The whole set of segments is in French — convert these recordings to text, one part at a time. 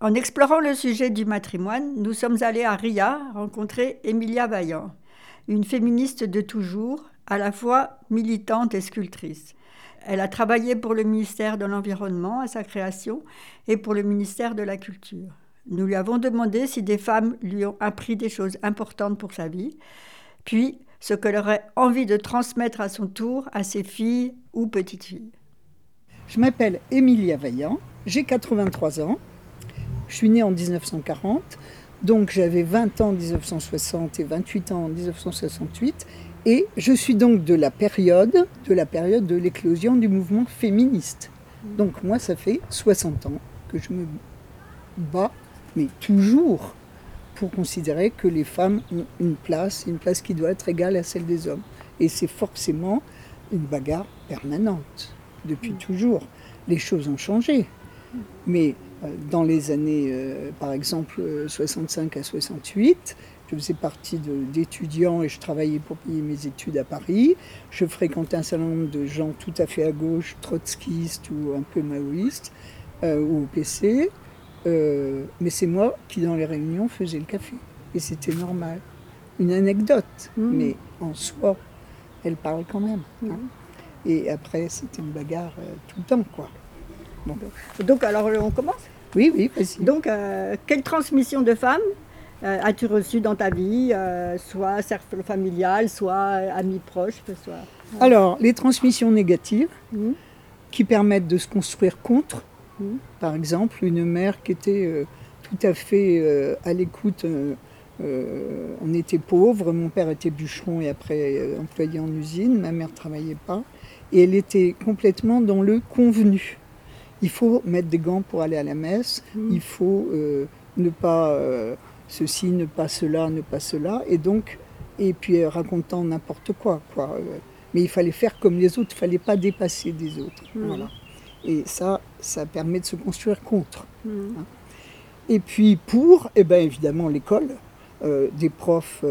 En explorant le sujet du matrimoine, nous sommes allés à Ria rencontrer Emilia Vaillant, une féministe de toujours, à la fois militante et sculptrice. Elle a travaillé pour le ministère de l'Environnement à sa création et pour le ministère de la Culture. Nous lui avons demandé si des femmes lui ont appris des choses importantes pour sa vie, puis ce qu'elle aurait envie de transmettre à son tour à ses filles ou petites filles. Je m'appelle Emilia Vaillant, j'ai 83 ans. Je suis née en 1940, donc j'avais 20 ans en 1960 et 28 ans en 1968. Et je suis donc de la période de la période de l'éclosion du mouvement féministe. Donc moi, ça fait 60 ans que je me bats, mais toujours pour considérer que les femmes ont une place, une place qui doit être égale à celle des hommes. Et c'est forcément une bagarre permanente, depuis toujours. Les choses ont changé, mais dans les années, euh, par exemple, 65 à 68, je faisais partie d'étudiants et je travaillais pour payer mes études à Paris. Je fréquentais un certain nombre de gens tout à fait à gauche, trotskistes ou un peu maoïstes, euh, ou au PC. mais c'est moi qui, dans les réunions, faisais le café. Et c'était normal. Une anecdote, mmh. mais en soi, elle parle quand même. Hein. Mmh. Et après, c'était une bagarre tout le temps, quoi. Donc, alors, on commence Oui, oui, Donc, euh, quelle transmission de femmes euh, as-tu reçu dans ta vie, euh, soit cercle familial, soit amis proches soit... Alors, les transmissions négatives mmh. qui permettent de se construire contre. Mmh. Par exemple, une mère qui était tout à fait à l'écoute. on était pauvres, mon père était bûcheron et après employé en usine, ma mère ne travaillait pas, et elle était complètement dans le convenu il faut mettre des gants pour aller à la messe, mm. il faut euh, ne pas euh, ceci, ne pas cela, ne pas cela, et donc, et puis euh, racontant n'importe quoi, quoi. mais il fallait faire comme les autres, il fallait pas dépasser des autres. Mm. Voilà. Et ça, ça permet de se construire contre. Mm. Hein. Et puis pour, eh ben, évidemment, l'école. des profs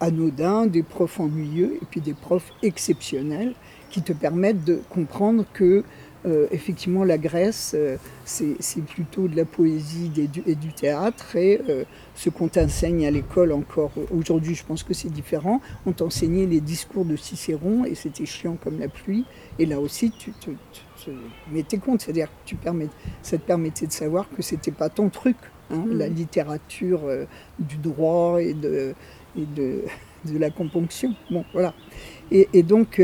anodins, des profs ennuyeux et puis des profs exceptionnels qui te permettent de comprendre que euh, effectivement, la Grèce, euh, c'est plutôt de la poésie et du, théâtre. Et euh, ce qu'on t'enseigne à l'école encore aujourd'hui, je pense que c'est différent. On t'enseignait les discours de Cicéron et c'était chiant comme la pluie. Et là aussi, tu te, mettais compte. C'est-à-dire que tu permets, ça te permettait de savoir que c'était pas ton truc. Hein, mmh. La littérature du droit et de, et de, de, la componction. Bon, voilà. Et, et donc.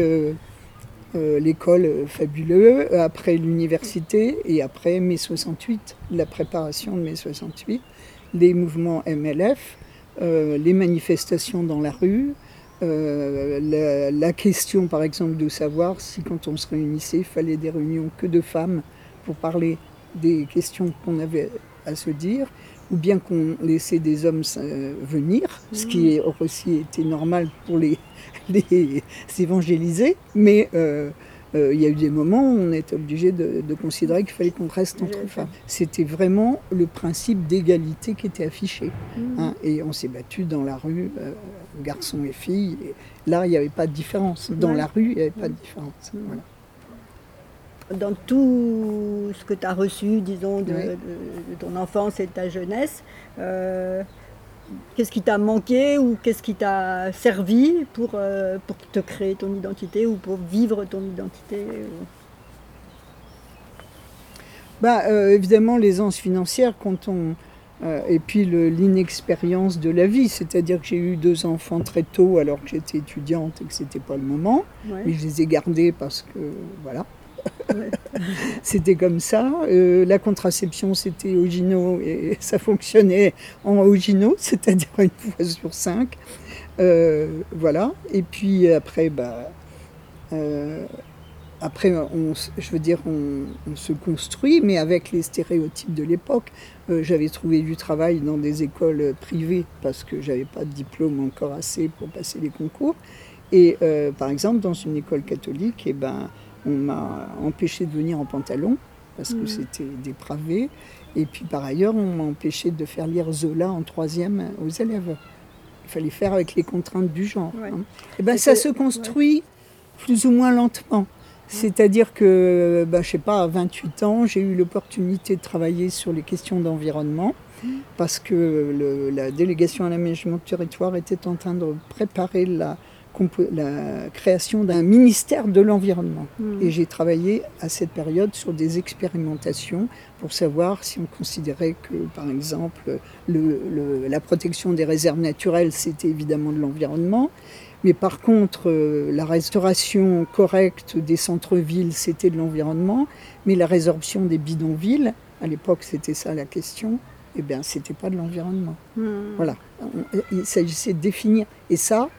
Euh, l'école euh, fabuleux, après l'université et après mai 68, la préparation de mai 68, les mouvements MLF, euh, les manifestations dans la rue, la, question par exemple de savoir si quand on se réunissait, il fallait des réunions que de femmes pour parler des questions qu'on avait à se dire, ou bien qu'on laissait des hommes venir, ce qui mmh. aussi était normal pour les, les évangéliser, mais euh, euh, il y a eu des moments où on était obligé de, considérer qu'il fallait qu'on reste entre femmes. C'était vraiment le principe d'égalité qui était affiché. Mmh. Hein, et on s'est battu dans la rue, euh, garçons et filles. là, il n'y avait pas de différence. Dans la rue, il n'y avait pas de différence. Mmh. Dans tout ce que tu as reçu, disons, de, ton enfance et de ta jeunesse, Qu'est-ce qui t'a manqué ou qu'est-ce qui t'a servi pour, euh, pour te créer ton identité ou pour vivre ton identité bah, euh, Évidemment, l'aisance financière, quand on, euh, et puis l'inexpérience de la vie, c'est-à-dire que j'ai eu deux enfants très tôt alors que j'étais étudiante et que ce n'était pas le moment, mais je les ai gardés parce que, voilà. c'était comme ça. Euh, la contraception, c'était Ogino et ça fonctionnait en Ogino, c'est-à-dire une fois sur cinq. Euh, voilà. Et puis après, bah, euh, après, je veux dire, on, se construit, mais avec les stéréotypes de l'époque. j'avais trouvé du travail dans des écoles privées parce que j'avais pas de diplôme encore assez pour passer les concours. Et par exemple, dans une école catholique, et eh ben, on m'a empêché de venir en pantalon parce que mm. c'était dépravé. Et puis par ailleurs, on m'a empêché de faire lire Zola en troisième aux élèves. Il fallait faire avec les contraintes du genre. Hein. Et ben, ça se construit plus ou moins lentement. C'est-à-dire que, bah, je sais pas, à 28 ans, j'ai eu l'opportunité de travailler sur les questions d'environnement parce que la délégation à l'aménagement du territoire était en train de préparer la, la création d'un ministère de l'environnement. Hmm. Et j'ai travaillé à cette période sur des expérimentations pour savoir si on considérait que, par exemple, la protection des réserves naturelles, c'était évidemment de l'environnement. Mais par contre, euh, la restauration correcte des centres-villes, c'était de l'environnement. Mais la résorption des bidonvilles, à l'époque, c'était ça la question, eh bien, c'était pas de l'environnement. Hmm. Voilà. Il s'agissait de définir. Et ça,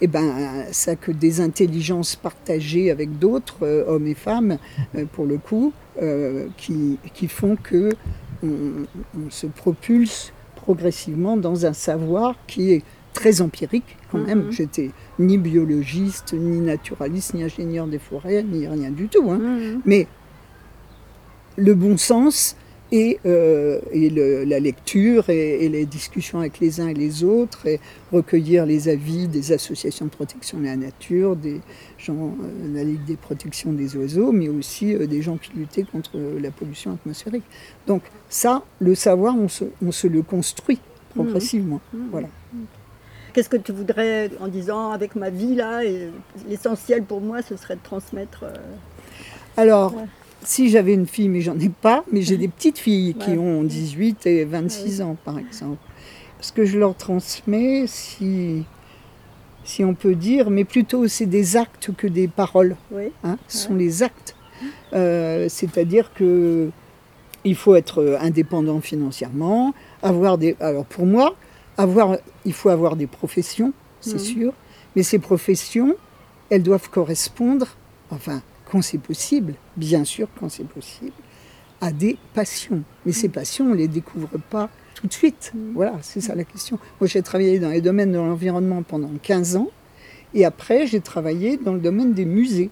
eh ben, ça que des intelligences partagées avec d'autres, euh, hommes et femmes, euh, pour le coup, euh, qui, qui, font que on, se propulse progressivement dans un savoir qui est très empirique quand même. Mm-hmm. J'étais ni biologiste, ni naturaliste, ni ingénieur des forêts, ni rien du tout. Hein. Mm-hmm. Mais le bon sens et, euh, la lecture et, les discussions avec les uns et les autres et recueillir les avis des associations de protection de la nature, des gens, euh, la Ligue des protections des oiseaux, mais aussi euh, des gens qui luttaient contre la pollution atmosphérique. Donc ça, le savoir, on se, le construit progressivement. Mmh. Mmh. Voilà. Qu'est-ce que tu voudrais en disant avec ma vie là L'essentiel pour moi, ce serait de transmettre. Alors, si j'avais une fille, mais j'en ai pas, mais j'ai des petites filles qui ont 18 et 26 ans, par exemple. Ce que je leur transmets, si, si on peut dire, mais plutôt c'est des actes que des paroles. Hein, ce sont les actes. Euh, c'est-à-dire que il faut être indépendant financièrement, avoir des. Alors pour moi, avoir, il faut avoir des professions, c'est sûr, mais ces professions, elles doivent correspondre, enfin, quand c'est possible, bien sûr quand c'est possible, à des passions. Mais ces passions, on ne les découvre pas tout de suite. Mm. Voilà, c'est ça la question. Moi, j'ai travaillé dans les domaines de l'environnement pendant 15 ans, et après, j'ai travaillé dans le domaine des musées.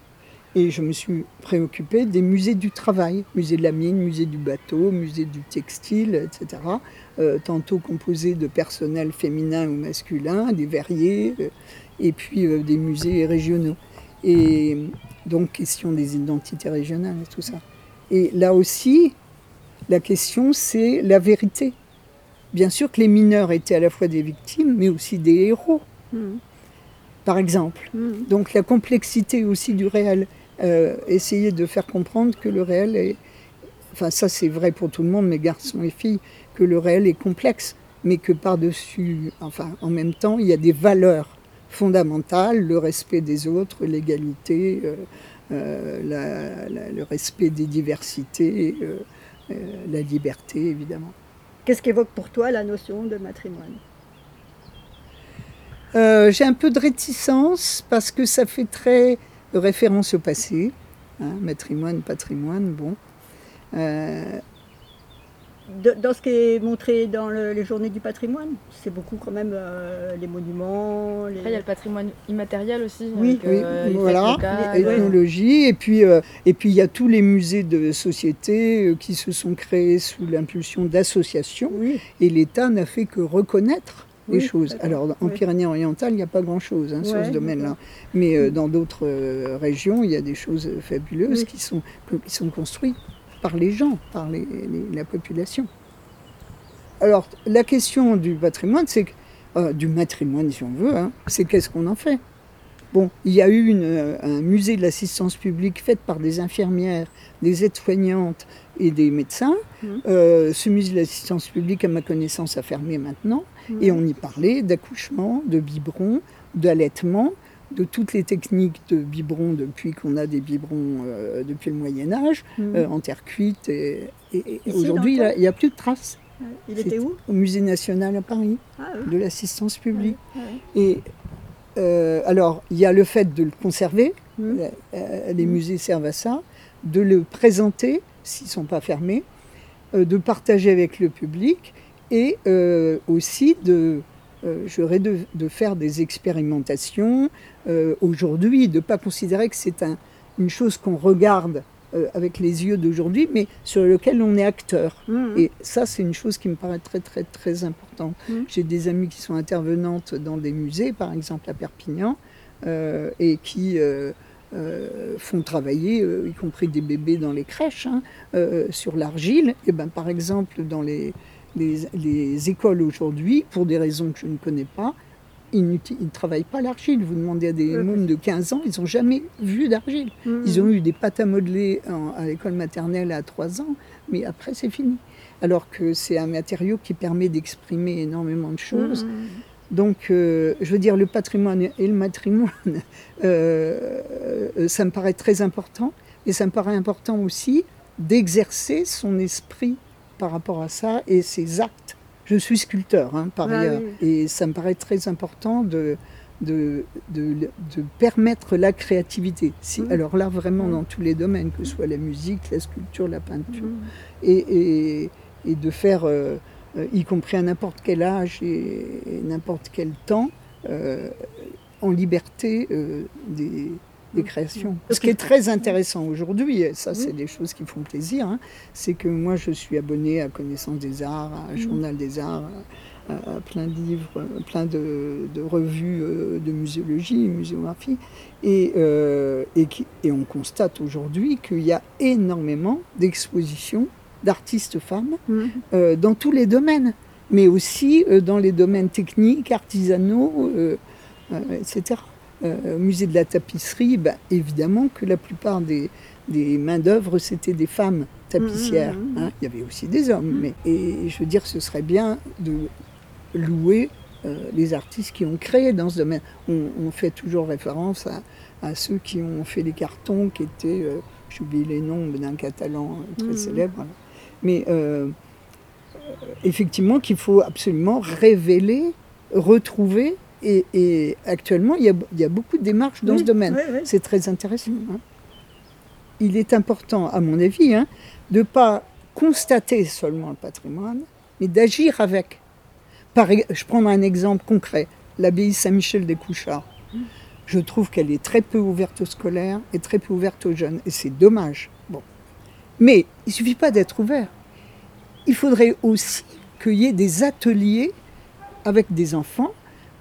Et je me suis préoccupée des musées du travail, musée de la mine, musée du bateau, musée du textile, etc. Euh, tantôt composés de personnel féminin ou masculin, des verriers, euh, et puis euh, des musées régionaux. Et donc question des identités régionales et tout ça. Et là aussi, la question, c'est la vérité. Bien sûr que les mineurs étaient à la fois des victimes, mais aussi des héros, hmm. par exemple. Hmm. Donc la complexité aussi du réel. Euh, essayer de faire comprendre que le réel est... Enfin ça c'est vrai pour tout le monde, mes garçons et filles, que le réel est complexe, mais que par-dessus, enfin en même temps, il y a des valeurs fondamentales, le respect des autres, l'égalité, euh, euh, le respect des diversités, euh, la liberté évidemment. Qu'est-ce qu'évoque pour toi la notion de matrimoine? J'ai un peu de réticence parce que ça fait très référence au passé. Hein, matrimoine, patrimoine, bon dans ce qui est montré dans les journées du patrimoine, c'est beaucoup quand même euh, les monuments. il y a le patrimoine immatériel aussi. Oui, euh, voilà, l'ethnologie. Et puis, euh, et puis il y a tous les musées de société qui se sont créés sous l'impulsion d'associations. Et l'État n'a fait que reconnaître les choses. Alors en Pyrénées-Orientales, il n'y a pas grand-chose hein, sur ce domaine-là. Mais dans d'autres régions, il y a des choses fabuleuses qui, sont, qui sont construites par les gens, par la population. Alors, la question du patrimoine, c'est euh, du matrimoine, si on veut, hein, c'est qu'est-ce qu'on en fait? Bon, il y a eu euh, un musée de l'assistance publique fait par des infirmières, des aides-soignantes et des médecins. Mmh. Euh, ce musée de l'assistance publique, à ma connaissance, a fermé maintenant. Mmh. Et on y parlait d'accouchement, de biberon, d'allaitement de toutes les techniques de biberon depuis qu'on a des biberons euh, depuis le Moyen Âge, mhm. euh, en terre cuite. Et, aujourd'hui, il n'y a, plus de traces. Il était où Au Musée national à Paris, ah de l'assistance publique. Et euh, alors, il y a le fait de le conserver, mhm. les mhm. musées servent à ça, de le présenter s'ils ne sont pas fermés, de partager avec le public et aussi de euh, j'aurais de, faire des expérimentations euh, aujourd'hui, de ne pas considérer que c'est une chose qu'on regarde euh, avec les yeux d'aujourd'hui, mais sur lequel on est acteur. Mmh. Et ça, c'est une chose qui me paraît très, très, très importante. Mmh. J'ai des amis qui sont intervenantes dans des musées, par exemple à Perpignan, et qui font travailler, y compris des bébés dans les crèches, hein, sur l'argile. Et ben, par exemple, dans les, les écoles aujourd'hui, pour des raisons que je ne connais pas, ils ne travaillent pas l'argile. Vous demandez à des mômes de 15 ans, ils n'ont jamais vu d'argile. Mmh. Ils ont eu des pâtes à modeler à l'école maternelle à 3 ans, mais après c'est fini. Alors que c'est un matériau qui permet d'exprimer énormément de choses. Mmh. Donc, euh, je veux dire, le patrimoine et le matrimoine, euh, ça me paraît très important. Et ça me paraît important aussi d'exercer son esprit par rapport à ça et ses actes je suis sculpteur, hein, par ailleurs. Et ça me paraît très important de, de, de, permettre la créativité. Si, mmh. Alors là, vraiment mmh. dans tous les domaines, que ce soit la musique, la sculpture, la peinture. Mmh. Et, et, de faire, euh, euh, y compris à n'importe quel âge et, n'importe quel temps, euh, en liberté des des créations. Ce qui est très intéressant aujourd'hui, et ça c'est des choses qui font plaisir, hein, c'est que moi je suis abonnée à Connaissance des Arts, à Journal des Arts, à, plein de livres, plein de, revues euh, de muséologie, muséographie, et, euh, et, et on constate aujourd'hui qu'il y a énormément d'expositions d'artistes femmes euh, dans tous les domaines, mais aussi dans les domaines techniques, artisanaux, etc. Euh, musée de la tapisserie, bah, évidemment que la plupart des, main-d'œuvre, c'était des femmes tapissières. Mmh, mmh, mmh. Hein. Il y avait aussi des hommes. Mais, et je veux dire, ce serait bien de louer euh, les artistes qui ont créé dans ce domaine. On, fait toujours référence à, ceux qui ont fait les cartons, qui étaient, euh, j'oublie les noms d'un catalan très célèbre. Mais effectivement, qu'il faut absolument révéler, retrouver et, actuellement, il y, a, beaucoup de démarches dans ce domaine. C'est très intéressant. Hein. Il est important, à mon avis, hein, de ne pas constater seulement le patrimoine, mais d'agir avec. Par, je prends un exemple concret, l'abbaye Saint-Michel des Couchards. Je trouve qu'elle est très peu ouverte aux scolaires et très peu ouverte aux jeunes, et c'est dommage. Bon. Mais il ne suffit pas d'être ouvert. Il faudrait aussi qu'il y ait des ateliers avec des enfants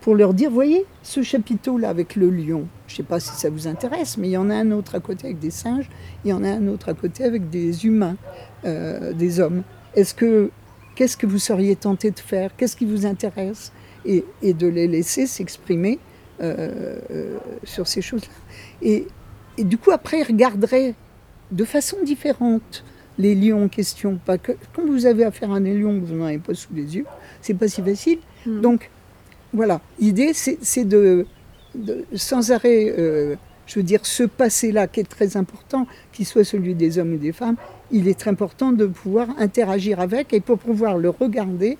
pour leur dire, voyez, ce chapiteau-là avec le lion, je ne sais pas si ça vous intéresse, mais il y en a un autre à côté avec des singes, il y en a un autre à côté avec des humains, euh, des hommes. Est-ce que, qu'est-ce que vous seriez tenté de faire? Qu'est-ce qui vous intéresse? Et, de les laisser s'exprimer euh, euh, sur ces choses-là. Et, et, du coup, après, ils regarderaient de façon différente les lions en question. Pas que, quand vous avez affaire à un lion que vous n'en avez pas sous les yeux, c'est pas si facile. Hmm. Donc, voilà, l'idée c'est de, sans arrêt, euh, je veux dire, ce passé-là qui est très important, qu'il soit celui des hommes et des femmes, il est très important de pouvoir interagir avec et pour pouvoir le regarder,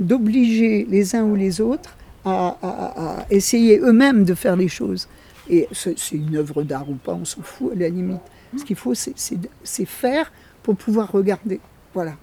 d'obliger les uns ou les autres à, essayer eux-mêmes de faire les choses. Et c'est une œuvre d'art ou pas, on s'en fout à la limite. Ce qu'il faut, c'est faire pour pouvoir regarder. Voilà,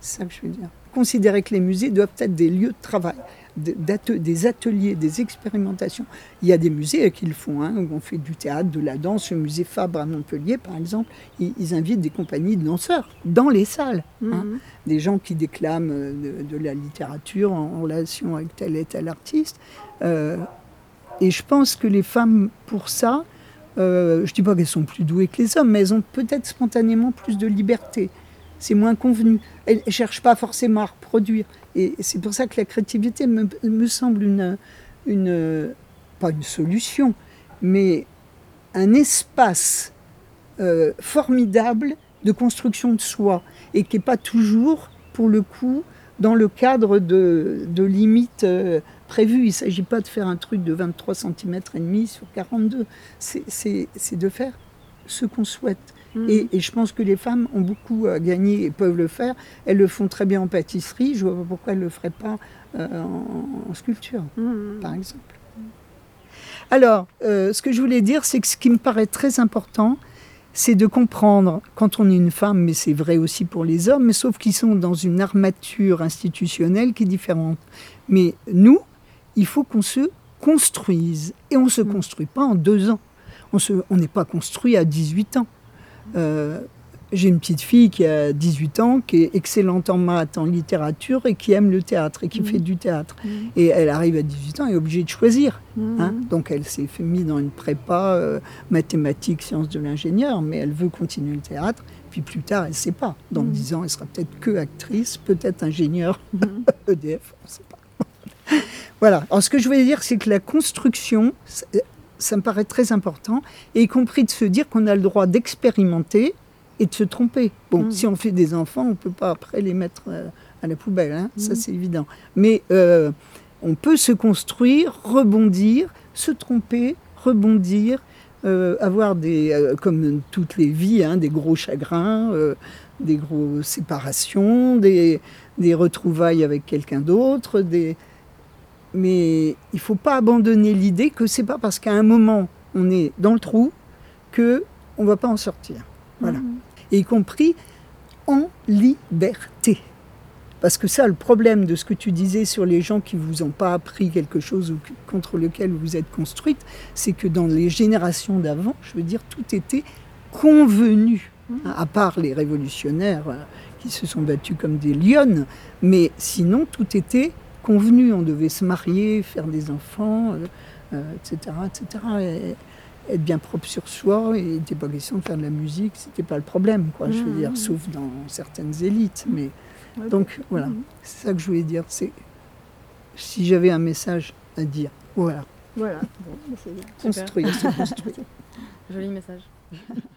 c'est ça que je veux dire. Considérer que les musées doivent être des lieux de travail des ateliers, des expérimentations. Il y a des musées qui le font, hein, où on fait du théâtre, de la danse. Le musée Fabre à Montpellier, par exemple, ils, invitent des compagnies de danseurs dans les salles. Hein. Mhm. Des gens qui déclament euh, de, la littérature en relation avec tel et tel artiste. Euh, et je pense que les femmes, pour ça, euh, je ne dis pas qu'elles sont plus douées que les hommes, mais elles ont peut-être spontanément plus de liberté. C'est moins convenu. Elles ne cherchent pas forcément à reproduire. Et c'est pour ça que la créativité me, semble une, une, pas une solution, mais un espace euh, formidable de construction de soi et qui n'est pas toujours, pour le coup, dans le cadre de, de limites euh, prévues. Il ne s'agit pas de faire un truc de 23 cm et demi sur 42. C'est de faire ce qu'on souhaite. Mm. Et, je pense que les femmes ont beaucoup à gagner et peuvent le faire. Elles le font très bien en pâtisserie. Je vois pas pourquoi elles ne le feraient pas euh, en, sculpture, mm. par exemple. Alors, euh, ce que je voulais dire, c'est que ce qui me paraît très important, c'est de comprendre, quand on est une femme, mais c'est vrai aussi pour les hommes, mais sauf qu'ils sont dans une armature institutionnelle qui est différente. Mais nous, il faut qu'on se construise. Et on ne se mm. construit pas en deux ans. On n'est pas construit à 18 ans. Euh, j'ai une petite fille qui a 18 ans, qui est excellente en maths, en littérature et qui aime le théâtre et qui Mhm. fait du théâtre. Mhm. Et elle arrive à 18 ans et est obligée de choisir. Mhm. hein. Donc elle s'est mise dans une prépa euh, mathématiques, sciences de l'ingénieur, mais elle veut continuer le théâtre. Puis plus tard, elle ne sait pas. Dans Mhm. 10 ans, elle sera peut-être que actrice, peut-être ingénieure. EDF, on ne sait pas. voilà. Alors ce que je voulais dire, c'est que la construction, ça, me paraît très important, et y compris de se dire qu'on a le droit d'expérimenter et de se tromper. Bon, Mhm. si on fait des enfants, on ne peut pas après les mettre euh, à la poubelle, hein, ça Mhm. c'est évident. Mais euh, on peut se construire, rebondir, se tromper, rebondir, euh, avoir des, euh, comme toutes les vies, hein, des gros chagrins, des grosses séparations, des, des retrouvailles avec quelqu'un d'autre, des... mais il faut pas abandonner l'idée que c'est pas parce qu'à un moment on est dans le trou que on va pas en sortir. Voilà. Mhm. Et y compris en liberté. Parce que ça, le problème de ce que tu disais sur les gens qui vous ont pas appris quelque chose ou contre lequel vous êtes construite, c'est que dans les générations d'avant, je veux dire, tout était convenu. Hein, À part les révolutionnaires euh, qui se sont battus comme des lionnes, mais sinon tout était convenu. On devait se marier, faire des enfants, euh, euh, etc., etc. Et être bien propre sur soi. Et il n'était pas question de faire de la musique, c'était pas le problème, quoi. Je veux dire, sauf dans certaines élites. Mais donc voilà, Mhm. c'est ça que je voulais dire. C'est si j'avais un message à dire, voilà, Voilà. Bon, bah, c'est bien. construire, se construire. Joli message.